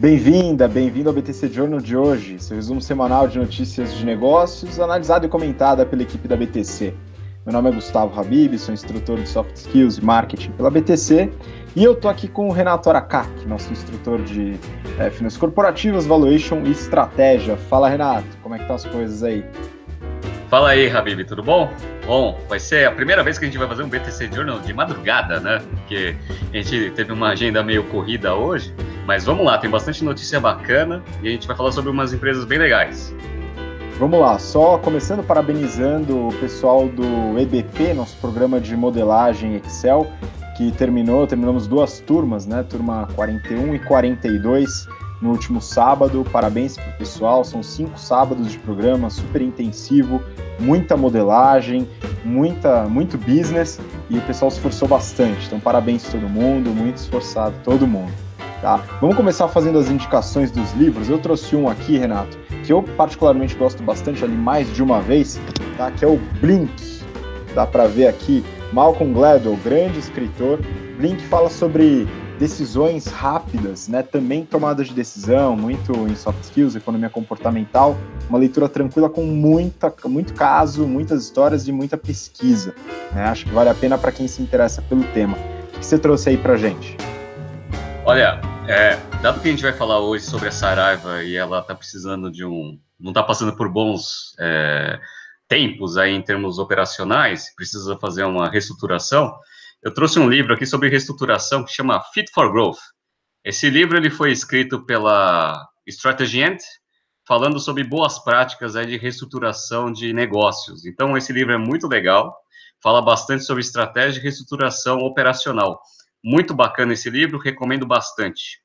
Bem-vinda, bem-vindo ao BTC Journal de hoje, seu resumo semanal de notícias de negócios, analisado e comentada pela equipe da BTC. Meu nome é Gustavo Habib, sou instrutor de Soft Skills e Marketing pela BTC e eu tô aqui com o Renato Aracak, nosso instrutor de é, Finanças Corporativas, Valuation e Estratégia. Fala, Renato, como é que estão as coisas aí? Fala aí, Habib, tudo bom? Bom, vai ser a primeira vez que a gente vai fazer um BTC Journal de madrugada, né? Porque a gente teve uma agenda meio corrida hoje, mas vamos lá, tem bastante notícia bacana e a gente vai falar sobre umas empresas bem legais. Vamos lá, só começando parabenizando o pessoal do EBP, nosso programa de modelagem Excel, que terminou, terminamos duas turmas, né? Turma 41 e 42 no último sábado. Parabéns para o pessoal, são cinco sábados de programa, super intensivo, muita modelagem, muita, muito business e o pessoal se esforçou bastante. Então, parabéns a todo mundo, muito esforçado todo mundo. Tá? Vamos começar fazendo as indicações dos livros. Eu trouxe um aqui, Renato, que eu particularmente gosto bastante, ali mais de uma vez, tá? que é o Blink. Dá para ver aqui, Malcolm Gladwell, grande escritor. Blink fala sobre decisões rápidas, né? Também tomadas de decisão, muito em soft skills, economia comportamental, uma leitura tranquila com muita, muito caso, muitas histórias e muita pesquisa. Né? Acho que vale a pena para quem se interessa pelo tema. O que você trouxe aí para gente? Olha, é, dado que a gente vai falar hoje sobre a Saraiva e ela está precisando de um. não está passando por bons é, tempos aí em termos operacionais, precisa fazer uma reestruturação, eu trouxe um livro aqui sobre reestruturação que chama Fit for Growth. Esse livro ele foi escrito pela Strategy Ant, falando sobre boas práticas aí de reestruturação de negócios. Então, esse livro é muito legal, fala bastante sobre estratégia de reestruturação operacional. Muito bacana esse livro, recomendo bastante.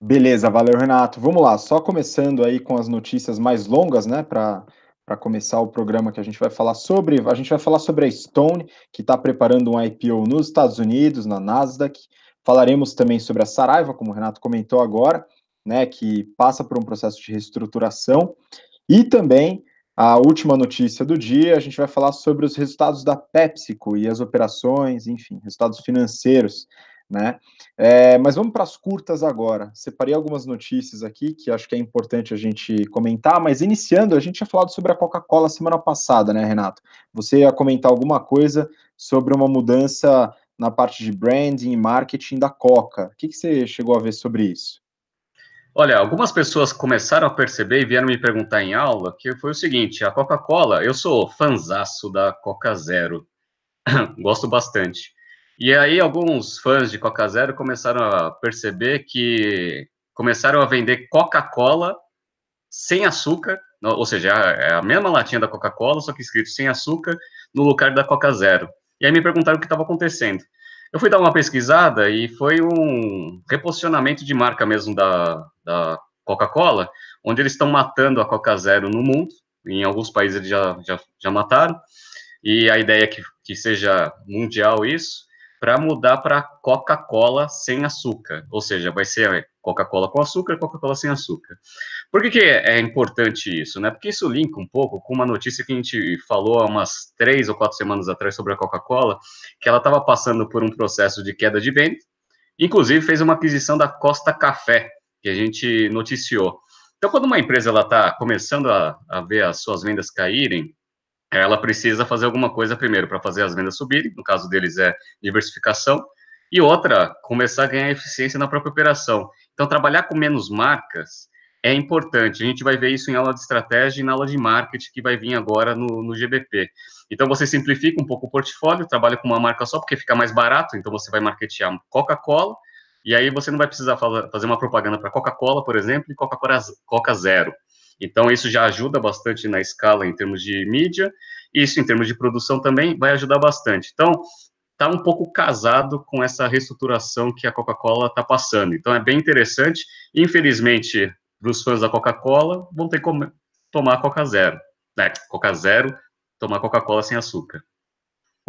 Beleza, valeu, Renato. Vamos lá, só começando aí com as notícias mais longas, né, para para começar o programa que a gente vai falar sobre. A gente vai falar sobre a Stone, que está preparando um IPO nos Estados Unidos, na Nasdaq. Falaremos também sobre a Saraiva, como o Renato comentou agora, né, que passa por um processo de reestruturação. E também a última notícia do dia, a gente vai falar sobre os resultados da PepsiCo e as operações, enfim, resultados financeiros, né? É, mas vamos para as curtas agora. Separei algumas notícias aqui que acho que é importante a gente comentar, mas iniciando, a gente tinha falado sobre a Coca-Cola semana passada, né, Renato? Você ia comentar alguma coisa sobre uma mudança na parte de branding e marketing da Coca. O que, que você chegou a ver sobre isso? Olha, algumas pessoas começaram a perceber e vieram me perguntar em aula que foi o seguinte: a Coca-Cola, eu sou fanzaço da Coca Zero, gosto bastante. E aí alguns fãs de Coca Zero começaram a perceber que começaram a vender Coca-Cola sem açúcar, ou seja, é a mesma latinha da Coca-Cola, só que escrito sem açúcar, no lugar da Coca Zero. E aí me perguntaram o que estava acontecendo. Eu fui dar uma pesquisada e foi um reposicionamento de marca mesmo da, da Coca-Cola, onde eles estão matando a Coca Zero no mundo, em alguns países eles já, já, já mataram, e a ideia é que, que seja mundial isso, para mudar para Coca-Cola sem açúcar, ou seja, vai ser Coca-Cola com açúcar, Coca-Cola sem açúcar. Por que, que é importante isso? Né? Porque isso linka um pouco com uma notícia que a gente falou há umas três ou quatro semanas atrás sobre a Coca-Cola, que ela estava passando por um processo de queda de venda, inclusive fez uma aquisição da Costa Café, que a gente noticiou. Então, quando uma empresa está começando a, a ver as suas vendas caírem, ela precisa fazer alguma coisa primeiro para fazer as vendas subirem, no caso deles é diversificação, e outra, começar a ganhar eficiência na própria operação. Então, trabalhar com menos marcas é importante. A gente vai ver isso em aula de estratégia e na aula de marketing que vai vir agora no, no GBP. Então, você simplifica um pouco o portfólio, trabalha com uma marca só porque fica mais barato, então você vai marketear Coca-Cola, e aí você não vai precisar fazer uma propaganda para Coca-Cola, por exemplo, e Coca-Cola Coca Zero. Então, isso já ajuda bastante na escala em termos de mídia, isso em termos de produção também vai ajudar bastante. Então, está um pouco casado com essa reestruturação que a Coca-Cola está passando. Então, é bem interessante. Infelizmente, para os fãs da Coca-Cola, vão ter que tomar Coca Zero. Né? Coca Zero, tomar Coca-Cola sem açúcar.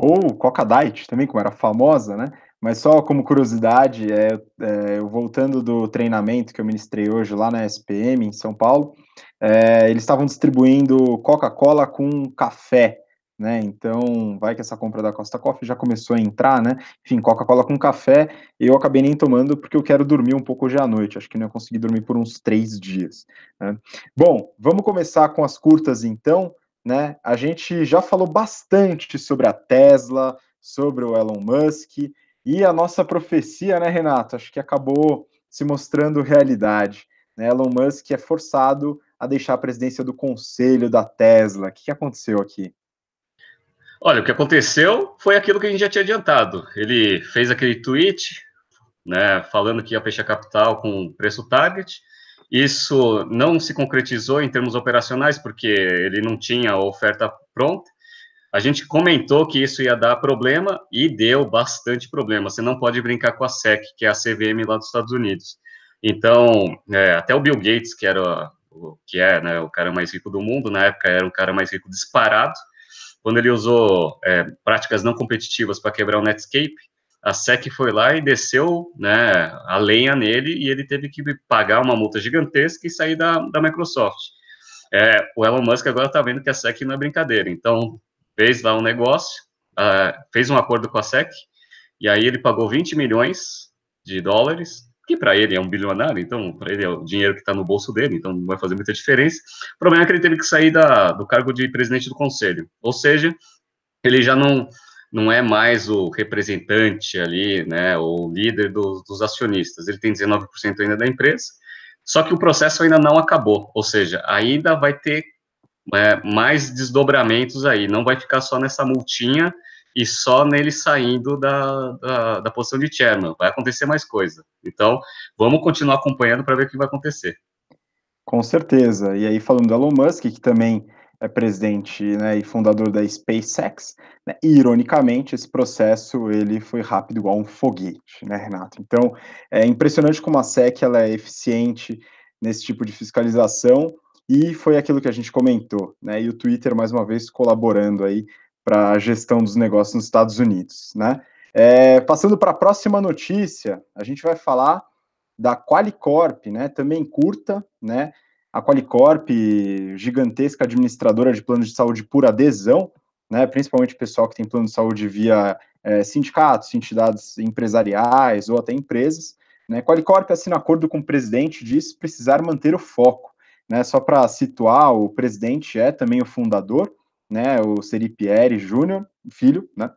Ou Coca Diet também, como era famosa, né? Mas só como curiosidade, é, é, voltando do treinamento que eu ministrei hoje lá na SPM, em São Paulo, é, eles estavam distribuindo Coca-Cola com café. né? Então, vai que essa compra da Costa Coffee já começou a entrar, né? Enfim, Coca-Cola com café, eu acabei nem tomando porque eu quero dormir um pouco hoje à noite. Acho que não ia conseguir dormir por uns três dias. Né? Bom, vamos começar com as curtas então, né? A gente já falou bastante sobre a Tesla, sobre o Elon Musk e a nossa profecia, né, Renato? Acho que acabou se mostrando realidade. Né? Elon Musk é forçado a deixar a presidência do conselho da Tesla. O que aconteceu aqui? Olha, o que aconteceu foi aquilo que a gente já tinha adiantado. Ele fez aquele tweet, né, falando que ia fechar capital com preço target. Isso não se concretizou em termos operacionais, porque ele não tinha a oferta pronta. A gente comentou que isso ia dar problema e deu bastante problema. Você não pode brincar com a SEC, que é a CVM lá dos Estados Unidos. Então, é, até o Bill Gates, que era o que é né, o cara mais rico do mundo, na época era o cara mais rico disparado, quando ele usou é, práticas não competitivas para quebrar o Netscape, a SEC foi lá e desceu né, a lenha nele e ele teve que pagar uma multa gigantesca e sair da, da Microsoft. É, o Elon Musk agora está vendo que a SEC não é brincadeira, então fez lá um negócio, uh, fez um acordo com a SEC, e aí ele pagou 20 milhões de dólares que para ele é um bilionário, então para ele é o dinheiro que está no bolso dele, então não vai fazer muita diferença. O problema é que ele teve que sair da, do cargo de presidente do conselho, ou seja, ele já não não é mais o representante ali, né, o líder do, dos acionistas. Ele tem 19% ainda da empresa, só que o processo ainda não acabou, ou seja, ainda vai ter é, mais desdobramentos aí, não vai ficar só nessa multinha e só nele saindo da, da, da posição de chairman. Vai acontecer mais coisa. Então, vamos continuar acompanhando para ver o que vai acontecer. Com certeza. E aí, falando do Elon Musk, que também é presidente né, e fundador da SpaceX, né, e, ironicamente, esse processo ele foi rápido igual um foguete, né, Renato? Então, é impressionante como a SEC ela é eficiente nesse tipo de fiscalização, e foi aquilo que a gente comentou, né? E o Twitter, mais uma vez, colaborando aí para a gestão dos negócios nos Estados Unidos, né? É, passando para a próxima notícia, a gente vai falar da Qualicorp, né? Também curta, né? A Qualicorp, gigantesca administradora de planos de saúde por adesão, né? Principalmente pessoal que tem plano de saúde via é, sindicatos, entidades empresariais ou até empresas. Né? Qualicorp assina acordo com o presidente diz precisar manter o foco. Né? Só para situar, o presidente é também o fundador né, o Seri Pierre Júnior, filho, né,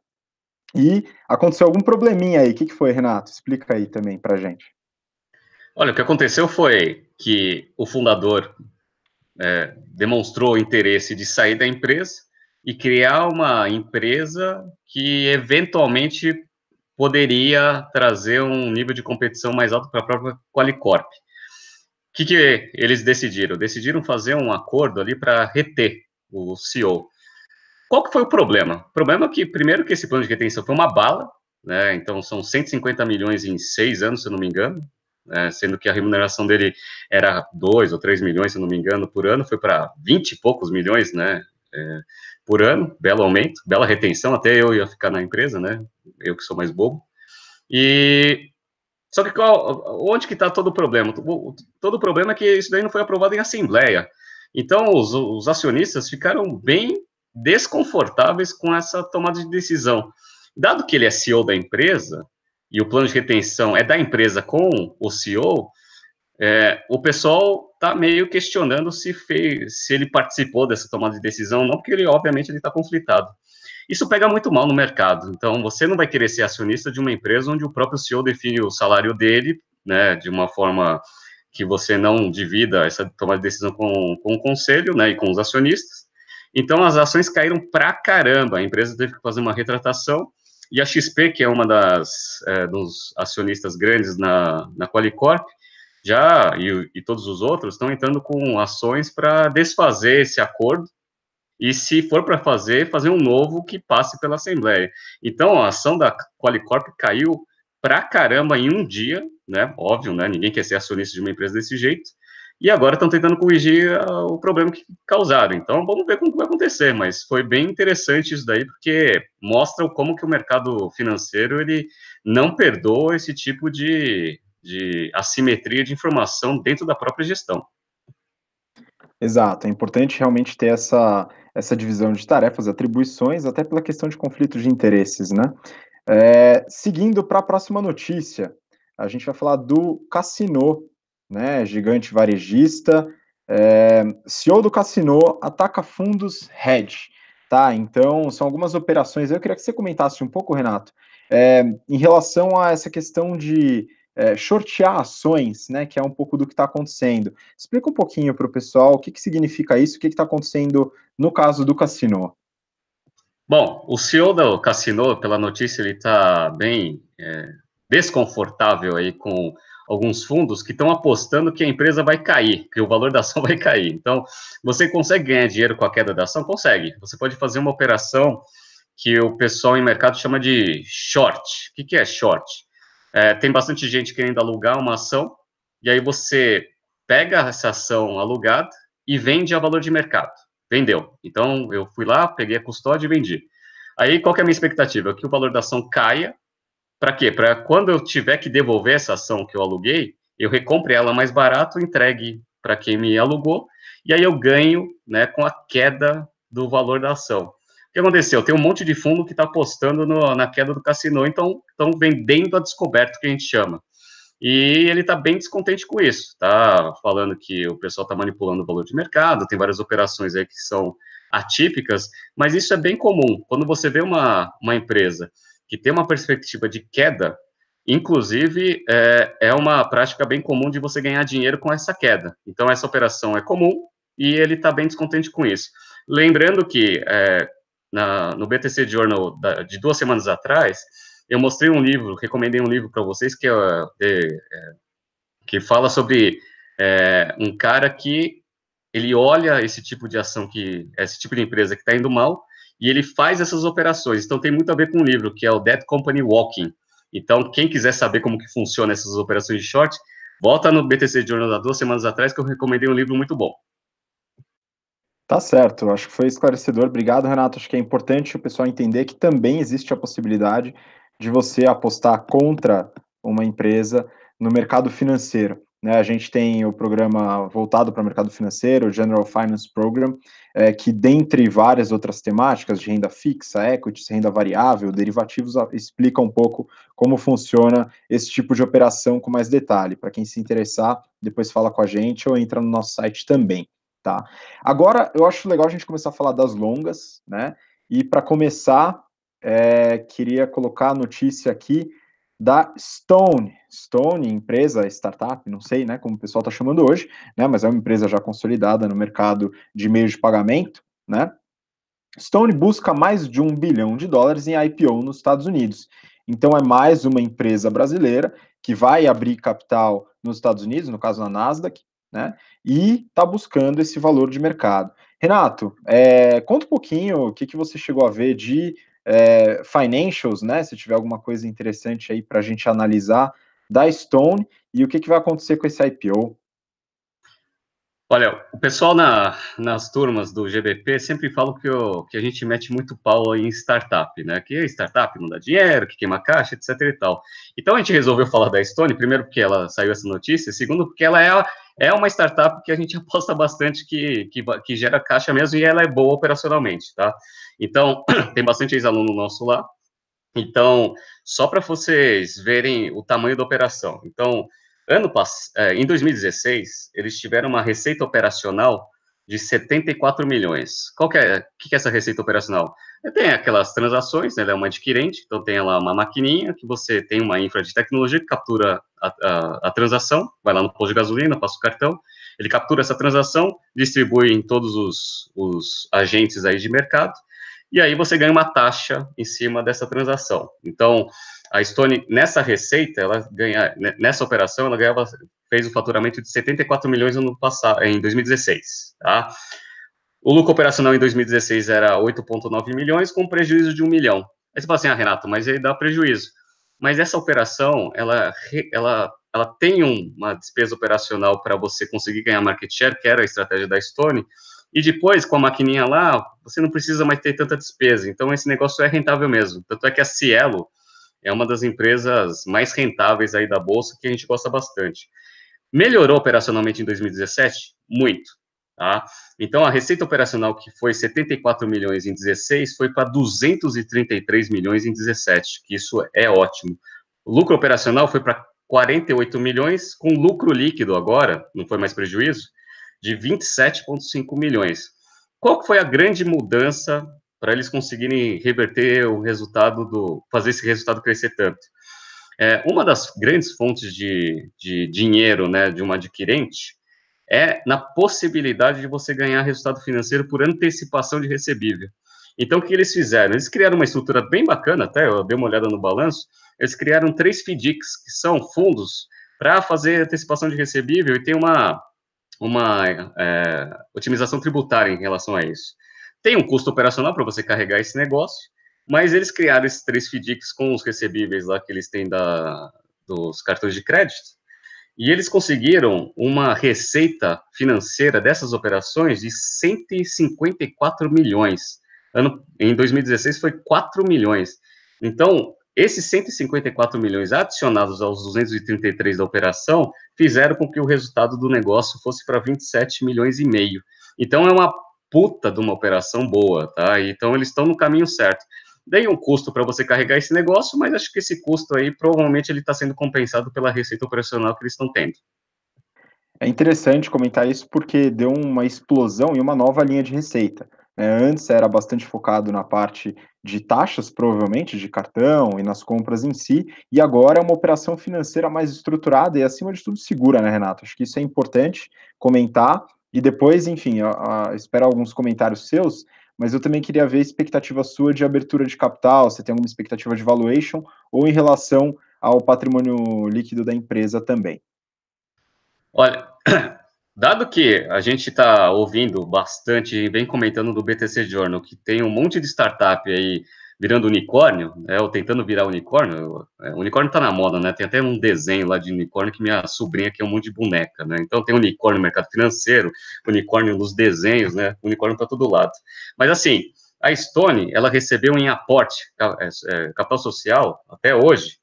e aconteceu algum probleminha aí, o que, que foi, Renato? Explica aí também pra gente. Olha, o que aconteceu foi que o fundador é, demonstrou interesse de sair da empresa e criar uma empresa que eventualmente poderia trazer um nível de competição mais alto para a própria Qualicorp. O que, que eles decidiram? Decidiram fazer um acordo ali para reter o CEO. Qual que foi o problema? O problema é que, primeiro, que esse plano de retenção foi uma bala, né? Então, são 150 milhões em seis anos, se eu não me engano, né? sendo que a remuneração dele era 2 ou 3 milhões, se não me engano, por ano, foi para 20 e poucos milhões, né? É, por ano, belo aumento, bela retenção, até eu ia ficar na empresa, né? Eu que sou mais bobo. E só que qual, onde que está todo o problema? Todo o problema é que isso daí não foi aprovado em assembleia. Então, os, os acionistas ficaram bem desconfortáveis com essa tomada de decisão. Dado que ele é CEO da empresa, e o plano de retenção é da empresa com o CEO, é, o pessoal está meio questionando se, fez, se ele participou dessa tomada de decisão, não, porque ele, obviamente, ele está conflitado. Isso pega muito mal no mercado. Então, você não vai querer ser acionista de uma empresa onde o próprio CEO define o salário dele, né, de uma forma que você não divida essa tomada de decisão com, com o conselho, né, e com os acionistas. Então, as ações caíram pra caramba. A empresa teve que fazer uma retratação. E a XP, que é uma das é, dos acionistas grandes na, na Qualicorp, já, e, e todos os outros, estão entrando com ações para desfazer esse acordo. E se for para fazer, fazer um novo que passe pela Assembleia. Então, a ação da Qualicorp caiu pra caramba em um dia, né? Óbvio, né? Ninguém quer ser acionista de uma empresa desse jeito e agora estão tentando corrigir uh, o problema que causaram. Então, vamos ver como vai acontecer, mas foi bem interessante isso daí, porque mostra como que o mercado financeiro, ele não perdoa esse tipo de, de assimetria de informação dentro da própria gestão. Exato, é importante realmente ter essa, essa divisão de tarefas, atribuições, até pela questão de conflito de interesses, né? É, seguindo para a próxima notícia, a gente vai falar do Cassino, né? Gigante varejista, é, CEO do Cassino ataca fundos hedge, tá? Então, são algumas operações. Eu queria que você comentasse um pouco, Renato, é, em relação a essa questão de é, shortear ações, né, que é um pouco do que está acontecendo. Explica um pouquinho para o pessoal o que, que significa isso, o que está acontecendo no caso do Cassino. Bom, o CEO do Cassino, pela notícia, ele está bem é, desconfortável aí com alguns fundos que estão apostando que a empresa vai cair, que o valor da ação vai cair. Então, você consegue ganhar dinheiro com a queda da ação? Consegue. Você pode fazer uma operação que o pessoal em mercado chama de short. O que, que é short? É, tem bastante gente querendo alugar uma ação, e aí você pega essa ação alugada e vende a valor de mercado. Vendeu. Então, eu fui lá, peguei a custódia e vendi. Aí, qual é a minha expectativa? Que o valor da ação caia. Para quê? Para quando eu tiver que devolver essa ação que eu aluguei, eu recompre ela mais barato, entregue para quem me alugou, e aí eu ganho né, com a queda do valor da ação. O que aconteceu? Tem um monte de fundo que está apostando no, na queda do cassino, então estão vendendo a descoberto, que a gente chama. E ele está bem descontente com isso. Está falando que o pessoal está manipulando o valor de mercado, tem várias operações aí que são atípicas, mas isso é bem comum. Quando você vê uma, uma empresa que tem uma perspectiva de queda, inclusive é, é uma prática bem comum de você ganhar dinheiro com essa queda. Então, essa operação é comum e ele está bem descontente com isso. Lembrando que é, na, no BTC Journal da, de duas semanas atrás, eu mostrei um livro, recomendei um livro para vocês que, é, de, é, que fala sobre é, um cara que ele olha esse tipo de ação que esse tipo de empresa que está indo mal e ele faz essas operações. Então tem muito a ver com um livro que é o Dead Company Walking. Então quem quiser saber como que funciona essas operações de short, volta no BTC Journal há duas semanas atrás que eu recomendei um livro muito bom. Tá certo, acho que foi esclarecedor. Obrigado, Renato. Acho que é importante o pessoal entender que também existe a possibilidade de você apostar contra uma empresa no mercado financeiro. Né? A gente tem o programa voltado para o mercado financeiro, o General Finance Program, é, que dentre várias outras temáticas de renda fixa, equities, renda variável, derivativos, explica um pouco como funciona esse tipo de operação com mais detalhe. Para quem se interessar, depois fala com a gente ou entra no nosso site também. Tá? Agora, eu acho legal a gente começar a falar das longas, né? E para começar, é, queria colocar a notícia aqui da Stone. Stone, empresa, startup, não sei, né, como o pessoal está chamando hoje, né, mas é uma empresa já consolidada no mercado de meios de pagamento, né? Stone busca mais de um bilhão de dólares em IPO nos Estados Unidos. Então é mais uma empresa brasileira que vai abrir capital nos Estados Unidos, no caso na Nasdaq, né? E está buscando esse valor de mercado. Renato, é, conta um pouquinho o que, que você chegou a ver de é, financials, né? Se tiver alguma coisa interessante aí para a gente analisar da Stone e o que, que vai acontecer com esse IPO. Olha, o pessoal na, nas turmas do GBP sempre fala que, que a gente mete muito pau em startup, né? Que startup não dá dinheiro, que queima caixa, etc e tal. Então a gente resolveu falar da Stone, primeiro porque ela saiu essa notícia, segundo porque ela é, é uma startup que a gente aposta bastante que, que, que gera caixa mesmo e ela é boa operacionalmente, tá? Então, tem bastante ex-aluno nosso lá. Então, só para vocês verem o tamanho da operação. Então, Ano passado, é, em 2016, eles tiveram uma receita operacional de 74 milhões. Qual que é, que é essa receita operacional? Tem aquelas transações, né, ela é uma adquirente, então tem lá uma maquininha que você tem uma infra de tecnologia que captura a, a, a, transação, vai lá no posto de gasolina, passa o cartão, ele captura essa transação, distribui em todos os, os agentes aí de mercado, e aí você ganha uma taxa em cima dessa transação. Então, a Stone, nessa receita, ela ganha, nessa operação, ela ganhava, fez um faturamento de 74 milhões no passado, em 2016, tá? O lucro operacional em 2016 era 8,9 milhões, com prejuízo de 1 milhão. Aí você fala assim, ah, Renato, mas aí dá prejuízo. Mas essa operação, ela, ela, ela tem uma despesa operacional para você conseguir ganhar market share, que era a estratégia da Stone, e depois, com a maquininha lá, você não precisa mais ter tanta despesa. Então, esse negócio é rentável mesmo. Tanto é que a Cielo, é uma das empresas mais rentáveis aí da bolsa que a gente gosta bastante. Melhorou operacionalmente em 2017? Muito. Tá? Então, a receita operacional que foi 74 milhões em 16 foi para 233 milhões em 17, que isso é ótimo. O lucro operacional foi para 48 milhões, com lucro líquido agora, não foi mais prejuízo, de 27,5 milhões. Qual foi a grande mudança para eles conseguirem reverter o resultado do, fazer esse resultado crescer tanto? É, uma das grandes fontes de, de dinheiro, né, de uma adquirente, é na possibilidade de você ganhar resultado financeiro por antecipação de recebível. Então, o que eles fizeram? Eles criaram uma estrutura bem bacana, até eu dei uma olhada no balanço, eles criaram três FDICs, que são fundos para fazer antecipação de recebível e tem uma, uma é, otimização tributária em relação a isso. Tem um custo operacional para você carregar esse negócio, mas eles criaram esses três FDICs com os recebíveis lá que eles têm da, dos cartões de crédito, e eles conseguiram uma receita financeira dessas operações de 154 milhões. Ano, em 2016 foi 4 milhões. Então, esses 154 milhões adicionados aos 233 da operação fizeram com que o resultado do negócio fosse para 27 milhões e meio. Então, é uma puta de uma operação boa, tá? Então, eles estão no caminho certo. Tem um custo para você carregar esse negócio, mas acho que esse custo aí provavelmente ele está sendo compensado pela receita operacional que eles estão tendo. É interessante comentar isso porque deu uma explosão e uma nova linha de receita. É, antes era bastante focado na parte de taxas, provavelmente, de cartão e nas compras em si, e agora é uma operação financeira mais estruturada e, acima de tudo, segura, né, Renato? Acho que isso é importante comentar. E depois, enfim, a, a, espero alguns comentários seus mas eu também queria ver a expectativa sua de abertura de capital, você tem alguma expectativa de valuation ou em relação ao patrimônio líquido da empresa também. Olha, dado que a gente está ouvindo bastante e vem comentando do BTC Journal, que tem um monte de startup aí virando unicórnio, né, ou tentando virar unicórnio, é, unicórnio tá na moda, né, tem até um desenho lá de unicórnio que minha sobrinha que é um monte de boneca, né, então tem unicórnio no mercado financeiro, unicórnio nos desenhos, né, unicórnio tá todo lado. Mas assim, a Stone, ela recebeu em aporte, é, é, capital social, até hoje,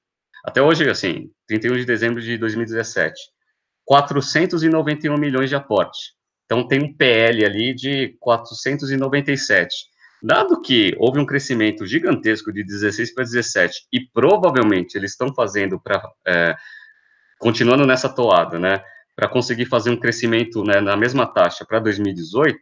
até hoje, assim, 31 de dezembro de 2017, 491 milhões de aporte. Então tem um PL ali de 497. Dado que houve um crescimento gigantesco de 16 para 17 e provavelmente eles estão fazendo para é, continuando nessa toada, né, para conseguir fazer um crescimento né, na mesma taxa para 2018,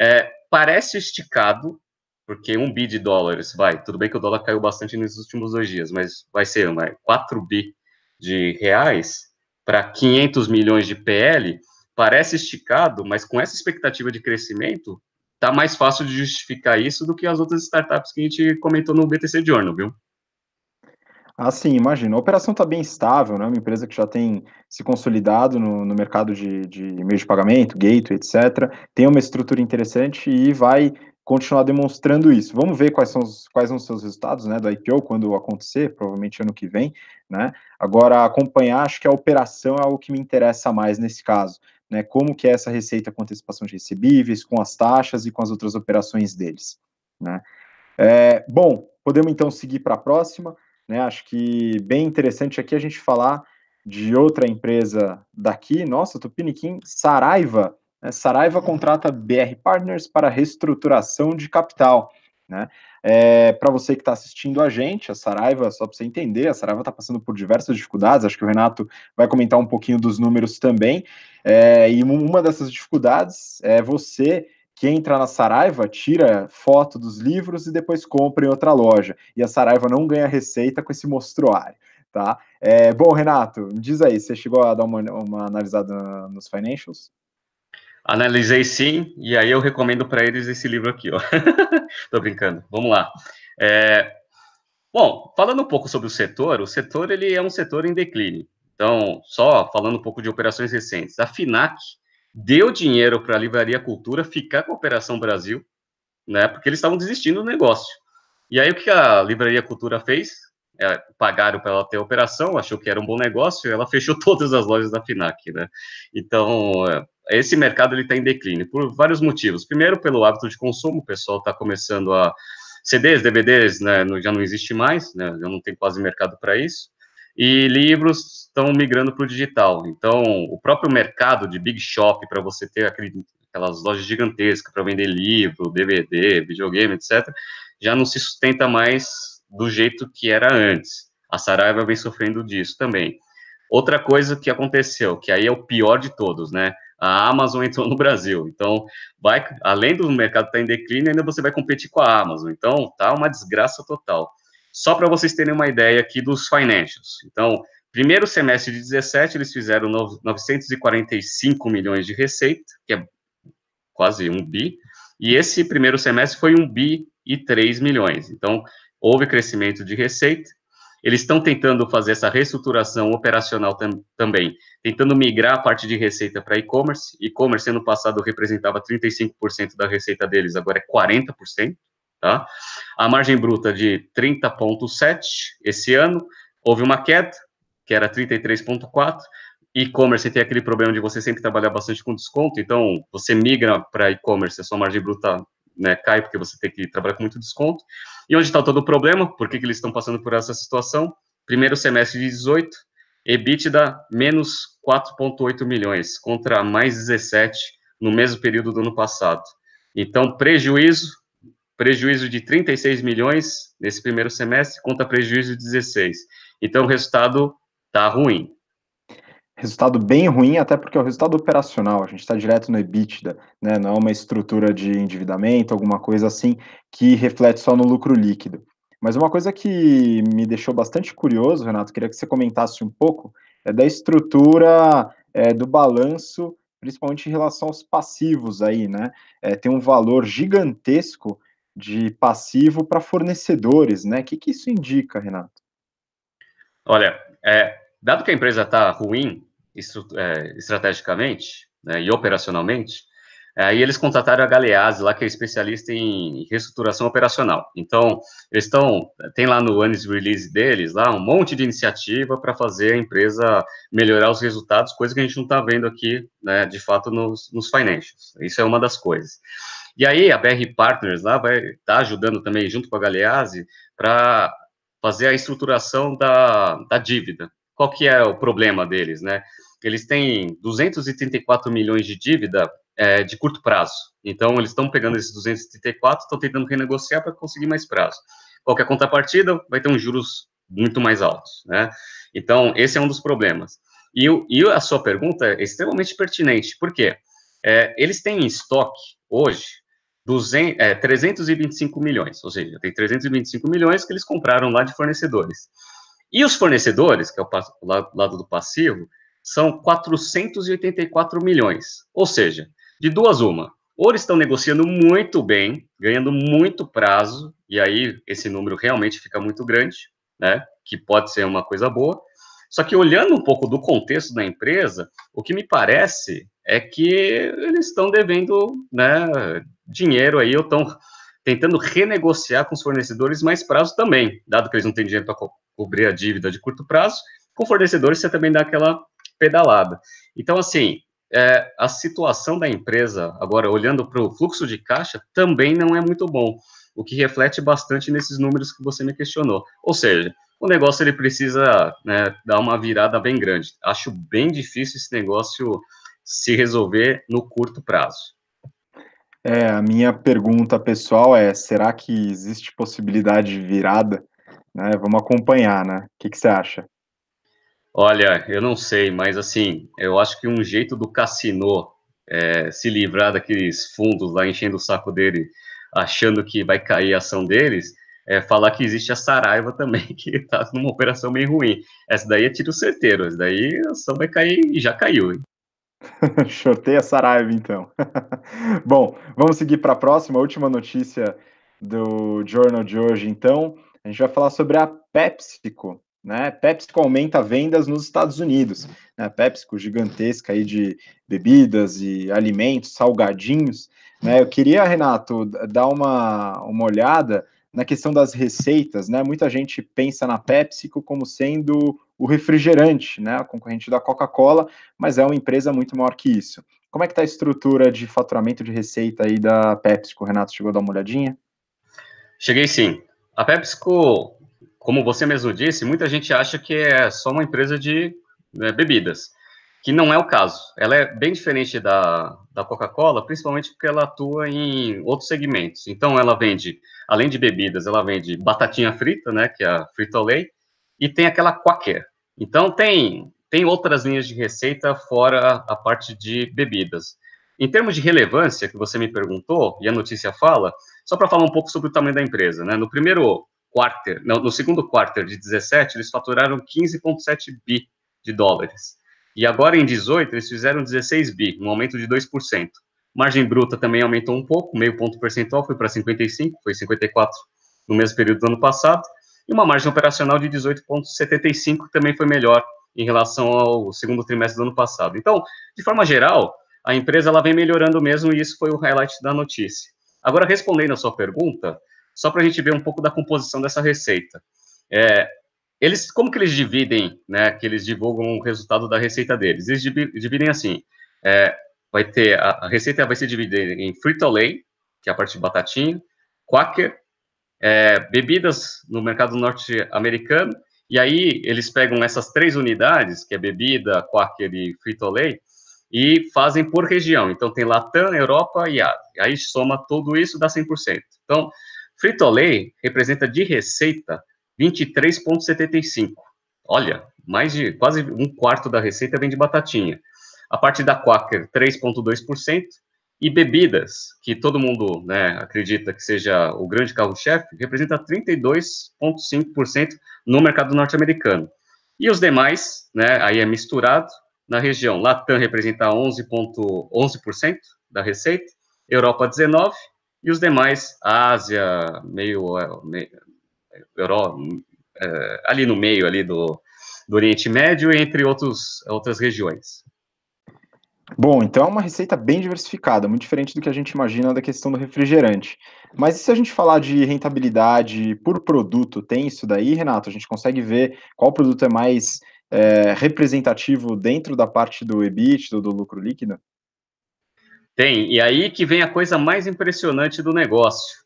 é, parece esticado, porque um bi de dólares, vai, tudo bem que o dólar caiu bastante nos últimos dois dias, mas vai ser vai, 4 bi de reais para 500 milhões de PL, parece esticado, mas com essa expectativa de crescimento, tá mais fácil de justificar isso do que as outras startups que a gente comentou no BTC Journal, viu? Ah, sim, imagino. A operação está bem estável, né? Uma empresa que já tem se consolidado no, no mercado de, de meio de pagamento, gateway, etc. Tem uma estrutura interessante e vai continuar demonstrando isso. Vamos ver quais são os, quais são os seus resultados, né, do IPO quando acontecer, provavelmente ano que vem, né? Agora acompanhar, acho que a operação é algo que me interessa mais nesse caso né, como que é essa receita com antecipação de recebíveis, com as taxas e com as outras operações deles. Né. É, bom, podemos então seguir para a próxima, né, acho que bem interessante aqui a gente falar de outra empresa daqui, nossa, Tupiniquim, Saraiva, né, Saraiva contrata BR Partners para reestruturação de capital, né, é, para você que está assistindo a gente, a Saraiva, só para você entender, a Saraiva está passando por diversas dificuldades, acho que o Renato vai comentar um pouquinho dos números também, é, e uma dessas dificuldades é você que entra na Saraiva, tira foto dos livros e depois compra em outra loja, e a Saraiva não ganha receita com esse mostruário. Tá? É, bom, Renato, diz aí, você chegou a dar uma, uma analisada nos financials? Analisei sim, e aí eu recomendo para eles esse livro aqui, ó. Tô brincando. Vamos lá. É... Bom, falando um pouco sobre o setor, o setor ele é um setor em declínio. Então, só falando um pouco de operações recentes, a Finac deu dinheiro para a Livraria Cultura ficar com a Operação Brasil, né? Porque eles estavam desistindo do negócio. E aí o que a Livraria Cultura fez? É, pagaram para ela ter a operação, achou que era um bom negócio, ela fechou todas as lojas da Finac, né? Então, é, esse mercado ele está em declínio por vários motivos. Primeiro, pelo hábito de consumo, o pessoal está começando a CDs, DVDs, né, já não existe mais, né, já não tem quase mercado para isso. E livros estão migrando para o digital. Então, o próprio mercado de big shop para você ter aquele aquelas lojas gigantescas para vender livro, DVD, videogame, etc., já não se sustenta mais do jeito que era antes. A Saraiva vem sofrendo disso também. Outra coisa que aconteceu, que aí é o pior de todos, né? A Amazon entrou no Brasil. Então, vai, além do mercado estar em declínio, ainda você vai competir com a Amazon. Então, tá uma desgraça total. Só para vocês terem uma ideia aqui dos financials. Então, primeiro semestre de 17, eles fizeram 945 milhões de receita, que é quase um bi. E esse primeiro semestre foi um bi e 3 milhões. Então, houve crescimento de receita. Eles estão tentando fazer essa reestruturação operacional tam também, tentando migrar a parte de receita para e-commerce. E-commerce, ano passado, representava 35% da receita deles, agora é 40%. Tá? A margem bruta de 30,7% esse ano, houve uma queda, que era 33,4%. E-commerce tem aquele problema de você sempre trabalhar bastante com desconto, então você migra para e-commerce, a sua margem bruta né, cai porque você tem que trabalhar com muito desconto. E onde está todo o problema? Por que, que eles estão passando por essa situação? Primeiro semestre de 18, EBITDA menos 4,8 milhões, contra mais 17 no mesmo período do ano passado. Então, prejuízo, prejuízo de 36 milhões nesse primeiro semestre, contra prejuízo de 16. Então, o resultado está ruim resultado bem ruim, até porque é o resultado operacional, a gente está direto no EBITDA, né, não é uma estrutura de endividamento, alguma coisa assim, que reflete só no lucro líquido. Mas uma coisa que me deixou bastante curioso, Renato, queria que você comentasse um pouco, é da estrutura é, do balanço, principalmente em relação aos passivos aí, né, é, tem um valor gigantesco de passivo para fornecedores, né, o que, que isso indica, Renato? Olha, é, dado que a empresa está ruim, é, estrategicamente né, e operacionalmente, é, aí eles contrataram a Galeazzi, lá que é especialista em reestruturação operacional. Então, eles estão, tem lá no earnings release deles, lá um monte de iniciativa para fazer a empresa melhorar os resultados, coisa que a gente não está vendo aqui, né, de fato, nos, nos financials. Isso é uma das coisas. E aí, a BR Partners lá vai estar tá ajudando também, junto com a Galeazzi, para fazer a estruturação da, da dívida. Qual que é o problema deles, né? Eles têm 234 milhões de dívida é, de curto prazo. Então, eles estão pegando esses 234, estão tentando renegociar para conseguir mais prazo. Qualquer contrapartida vai ter uns juros muito mais altos, né? Então, esse é um dos problemas. E, e a sua pergunta é extremamente pertinente, por quê? É, eles têm em estoque, hoje, 200, é, 325 milhões, ou seja, tem 325 milhões que eles compraram lá de fornecedores. E os fornecedores, que é o lado do passivo, são 484 milhões. Ou seja, de duas uma. Ou eles estão negociando muito bem, ganhando muito prazo, e aí esse número realmente fica muito grande, né? Que pode ser uma coisa boa. Só que olhando um pouco do contexto da empresa, o que me parece é que eles estão devendo né, dinheiro aí, ou estão tentando renegociar com os fornecedores mais prazo também, dado que eles não têm dinheiro para co cobrir a dívida de curto prazo, com fornecedores você também dá aquela pedalada. Então, assim, é, a situação da empresa, agora olhando para o fluxo de caixa, também não é muito bom, o que reflete bastante nesses números que você me questionou. Ou seja, o negócio ele precisa né, dar uma virada bem grande. Acho bem difícil esse negócio se resolver no curto prazo. É, a minha pergunta pessoal é: será que existe possibilidade de virada? Né, vamos acompanhar, né? O que, que você acha? Olha, eu não sei, mas assim, eu acho que um jeito do Cassino é, se livrar daqueles fundos lá enchendo o saco dele, achando que vai cair a ação deles, é falar que existe a Saraiva também, que está numa operação meio ruim. Essa daí é tiro certeiro, essa daí a ação vai cair e já caiu. Shortei a Saraiva, então. Bom, vamos seguir para a próxima, última notícia do Journal de hoje, então. A gente vai falar sobre a PepsiCo, né? PepsiCo aumenta vendas nos Estados Unidos. Né? PepsiCo gigantesca aí de bebidas e alimentos, salgadinhos. Né? Eu queria, Renato, dar uma, uma olhada na questão das receitas. Né? Muita gente pensa na PepsiCo como sendo o refrigerante, né? a concorrente da Coca-Cola, mas é uma empresa muito maior que isso. Como é que está a estrutura de faturamento de receita aí da PepsiCo? Renato, chegou a dar uma olhadinha? Cheguei sim. A PepsiCo como você mesmo disse, muita gente acha que é só uma empresa de né, bebidas. que não é o caso. Ela é bem diferente da, da Coca-Cola, principalmente porque ela atua em outros segmentos. Então, ela vende, além de bebidas, ela vende batatinha frita, né, que é a Frito-Lay, e tem aquela Quaker. Então, tem, tem outras linhas de receita fora a parte de bebidas. Em termos de relevância, que você me perguntou, e a notícia fala, só para falar um pouco sobre o tamanho da empresa, né, no primeiro quarter, no, no segundo quarter de 17, eles faturaram 15,7 bi de dólares. E agora em 18 eles fizeram 16 bi, um aumento de 2%. Margem bruta também aumentou um pouco, meio ponto percentual, foi para 55, foi 54 no mesmo período do ano passado. E uma margem operacional de 18,75 também foi melhor em relação ao segundo trimestre do ano passado. Então, de forma geral, a empresa ela vem melhorando mesmo e isso foi o highlight da notícia. Agora, respondendo a sua pergunta, só para a gente ver um pouco da composição dessa receita. É, eles, como que eles dividem, né, que eles divulgam o resultado da receita deles? Eles dividem assim, é, vai ter, a, a, receita vai ser dividida em Frito-Lay, que é a parte de batatinha, Quaker, é, bebidas no mercado norte-americano, e aí eles pegam essas três unidades, que é bebida, Quaker e Frito-Lay, e fazem por região. Então tem Latam, Europa e Ásia. Aí soma tudo isso, dá 100%. Então, Frito-Lay representa de receita 23,75. Olha, mais de quase um quarto da receita vem de batatinha. A parte da Quaker, 3,2%. E bebidas, que todo mundo né, acredita que seja o grande carro-chefe, representa 32,5% no mercado norte-americano. E os demais, né, aí é misturado, na região, Latam representa 11,11% 11 da receita, Europa 19%, e os demais, Ásia, meio, meio Europa, é, ali no meio ali do, do Oriente Médio, entre outros, outras regiões. Bom, então é uma receita bem diversificada, muito diferente do que a gente imagina da questão do refrigerante. Mas e se a gente falar de rentabilidade por produto, tem isso daí, Renato? A gente consegue ver qual produto é mais é, representativo dentro da parte do EBIT, do, do lucro líquido? Tem, e aí que vem a coisa mais impressionante do negócio.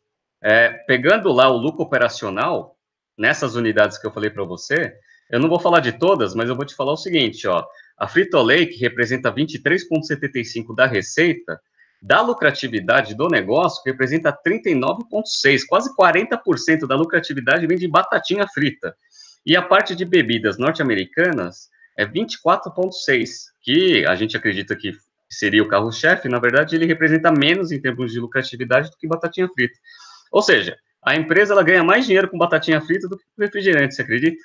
É, pegando lá o lucro operacional, nessas unidades que eu falei para você, eu não vou falar de todas, mas eu vou te falar o seguinte, ó, a Frito-Lay, que representa 23,75 da receita, da lucratividade do negócio, representa 39,6, quase 40% da lucratividade vem de batatinha frita. E a parte de bebidas norte-americanas é 24,6, que a gente acredita que seria o carro-chefe, na verdade ele representa menos em termos de lucratividade do que batatinha frita. Ou seja, a empresa ela ganha mais dinheiro com batatinha frita do que com refrigerante, você acredita?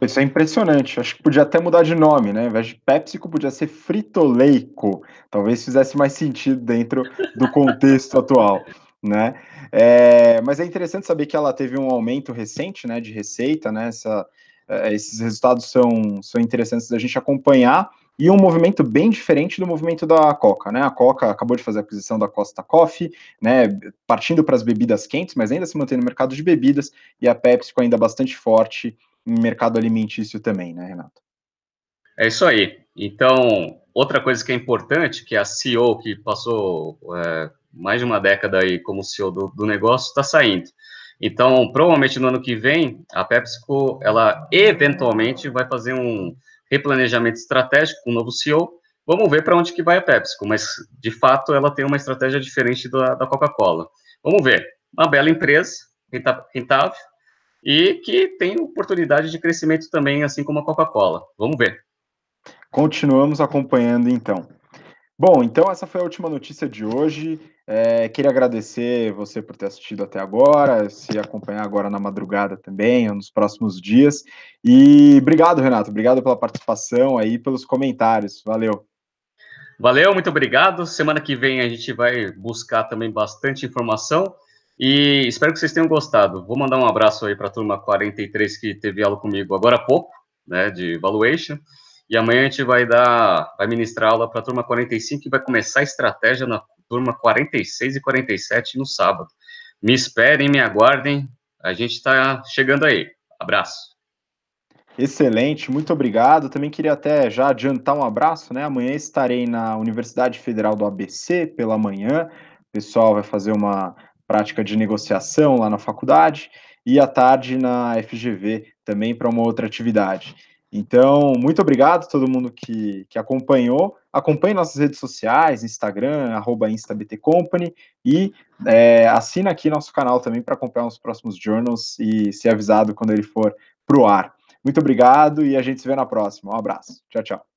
Isso é impressionante. Acho que podia até mudar de nome, né? Ao invés de PepsiCo, podia ser Fritoleico. Talvez fizesse mais sentido dentro do contexto atual, né? É, mas é interessante saber que ela teve um aumento recente, né, de receita, né? Essa, é, esses resultados são, são interessantes da gente acompanhar e um movimento bem diferente do movimento da Coca, né? A Coca acabou de fazer a aquisição da Costa Coffee, né? Partindo para as bebidas quentes, mas ainda se mantém no mercado de bebidas, e a PepsiCo ainda bastante forte em mercado alimentício também, né, Renato? É isso aí. Então, outra coisa que é importante, que a CEO que passou é, mais de uma década aí como CEO do, do negócio está saindo. Então, provavelmente no ano que vem, a PepsiCo, ela eventualmente vai fazer um replanejamento estratégico com o novo CEO. Vamos ver para onde que vai a PepsiCo, mas de fato ela tem uma estratégia diferente da, da Coca-Cola. Vamos ver. Uma bela empresa, rentável, e que tem oportunidade de crescimento também, assim como a Coca-Cola. Vamos ver. Continuamos acompanhando então. Bom, então essa foi a última notícia de hoje. É, queria agradecer você por ter assistido até agora, se acompanhar agora na madrugada também, ou nos próximos dias. E obrigado, Renato. Obrigado pela participação aí, pelos comentários. Valeu. Valeu, muito obrigado. Semana que vem a gente vai buscar também bastante informação e espero que vocês tenham gostado. Vou mandar um abraço aí para a turma 43 que teve aula comigo agora há pouco, né, de valuation. E amanhã a gente vai dar, vai ministrar aula para a turma 45 e vai começar a estratégia na turma 46 e 47 no sábado. Me esperem, me aguardem. A gente está chegando aí. Abraço. Excelente, muito obrigado. Também queria até já adiantar um abraço, né? Amanhã estarei na Universidade Federal do ABC pela manhã. O pessoal vai fazer uma prática de negociação lá na faculdade e à tarde na FGV também para uma outra atividade. Então, muito obrigado a todo mundo que, que acompanhou. Acompanhe nossas redes sociais, Instagram, arroba InstaBTCompany, e é, assina aqui nosso canal também para acompanhar os próximos journals e ser avisado quando ele for para o ar. Muito obrigado e a gente se vê na próxima. Um abraço. Tchau, tchau.